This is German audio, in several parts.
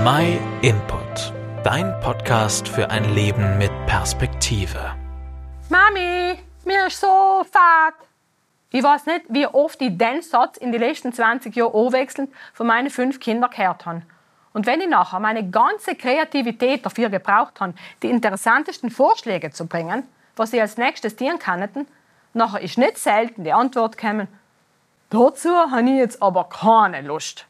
My Input, dein Podcast für ein Leben mit Perspektive. Mami, mir ist so fad. Ich weiß nicht, wie oft ich den Satz in den letzten 20 Jahren anwechselnd von meinen fünf Kindern gehört habe. Und wenn ich nachher meine ganze Kreativität dafür gebraucht habe, die interessantesten Vorschläge zu bringen, was sie als nächstes dienen könnten, nachher ist nicht selten die Antwort gekommen, dazu habe ich jetzt aber keine Lust.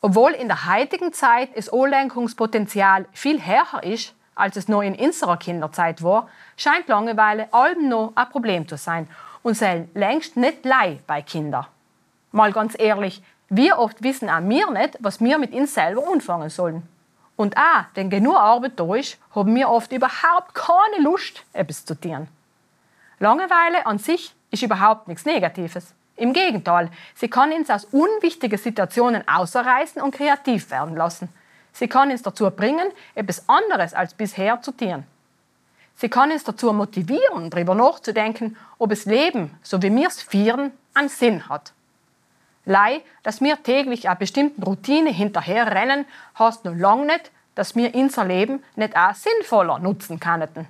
Obwohl in der heutigen Zeit das Anlenkungspotenzial viel höher ist, als es noch in unserer Kinderzeit war, scheint Langeweile allem noch ein Problem zu sein und soll längst nicht lei bei Kindern. Mal ganz ehrlich, wie oft wissen auch wir nicht, was wir mit uns selber anfangen sollen. Und auch, wenn genug Arbeit da ist, haben wir oft überhaupt keine Lust, etwas zu tun. Langeweile an sich ist überhaupt nichts Negatives. Im Gegenteil, sie kann uns aus unwichtigen Situationen außerreißen und kreativ werden lassen. Sie kann uns dazu bringen, etwas anderes als bisher zu tun. Sie kann uns dazu motivieren, darüber nachzudenken, ob das Leben, so wie wir es feiern, einen Sinn hat. Lei, dass wir täglich einer bestimmten Routine hinterherrennen, heißt noch lange nicht, dass wir unser Leben nicht auch sinnvoller nutzen könnten.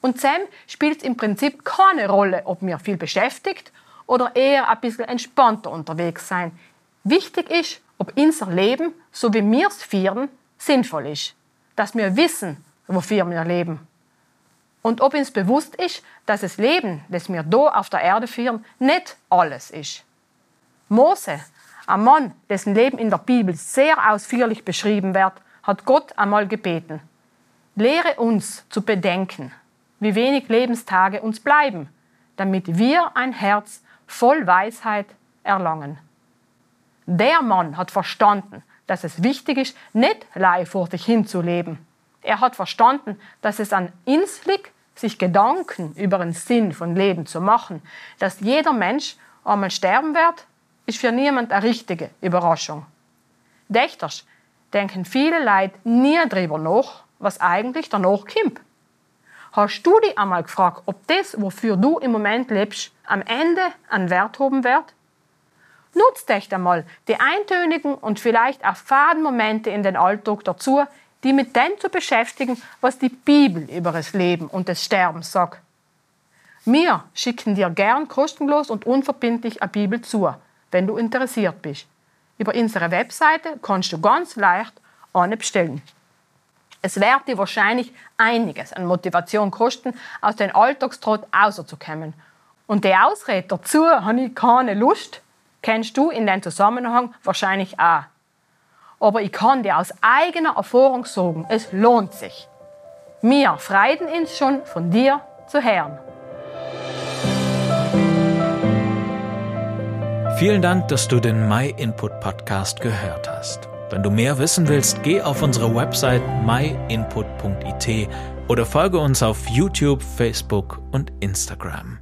Und Sam spielt im Prinzip keine Rolle, ob wir viel beschäftigt oder eher ein bisschen entspannter unterwegs sein. Wichtig ist, ob unser Leben, so wie wir es führen, sinnvoll ist. Dass wir wissen, wofür wir leben. Und ob uns bewusst ist, dass das Leben, das wir hier auf der Erde führen, nicht alles ist. Mose, ein Mann, dessen Leben in der Bibel sehr ausführlich beschrieben wird, hat Gott einmal gebeten. Lehre uns zu bedenken, wie wenig Lebenstage uns bleiben, damit wir ein Herz voll Weisheit erlangen. Der Mann hat verstanden, dass es wichtig ist, nicht sich hinzuleben. Er hat verstanden, dass es an uns liegt, sich Gedanken über den Sinn von Leben zu machen. Dass jeder Mensch einmal sterben wird, ist für niemand eine richtige Überraschung. Dächters denken viele Leute nie darüber nach, was eigentlich danach kommt. Hast du dich einmal gefragt, ob das, wofür du im Moment lebst, am Ende einen Wert haben wird? Nutzt echt einmal die eintönigen und vielleicht auch faden Momente in den Alltag dazu, die mit dem zu beschäftigen, was die Bibel über das Leben und das Sterben sagt. Wir schicken dir gern kostenlos und unverbindlich eine Bibel zu, wenn du interessiert bist. Über unsere Webseite kannst du ganz leicht eine bestellen. Es wird dir wahrscheinlich einiges an Motivation kosten, aus dem Alltagstrott rauszukommen. Und die Ausrede dazu, habe ich keine Lust, kennst du in dem Zusammenhang wahrscheinlich auch. Aber ich kann dir aus eigener Erfahrung sagen, es lohnt sich. Wir freuen uns schon von dir zu hören. Vielen Dank, dass du den My Input Podcast gehört hast. Wenn du mehr wissen willst, geh auf unsere Website myinput.it oder folge uns auf YouTube, Facebook und Instagram.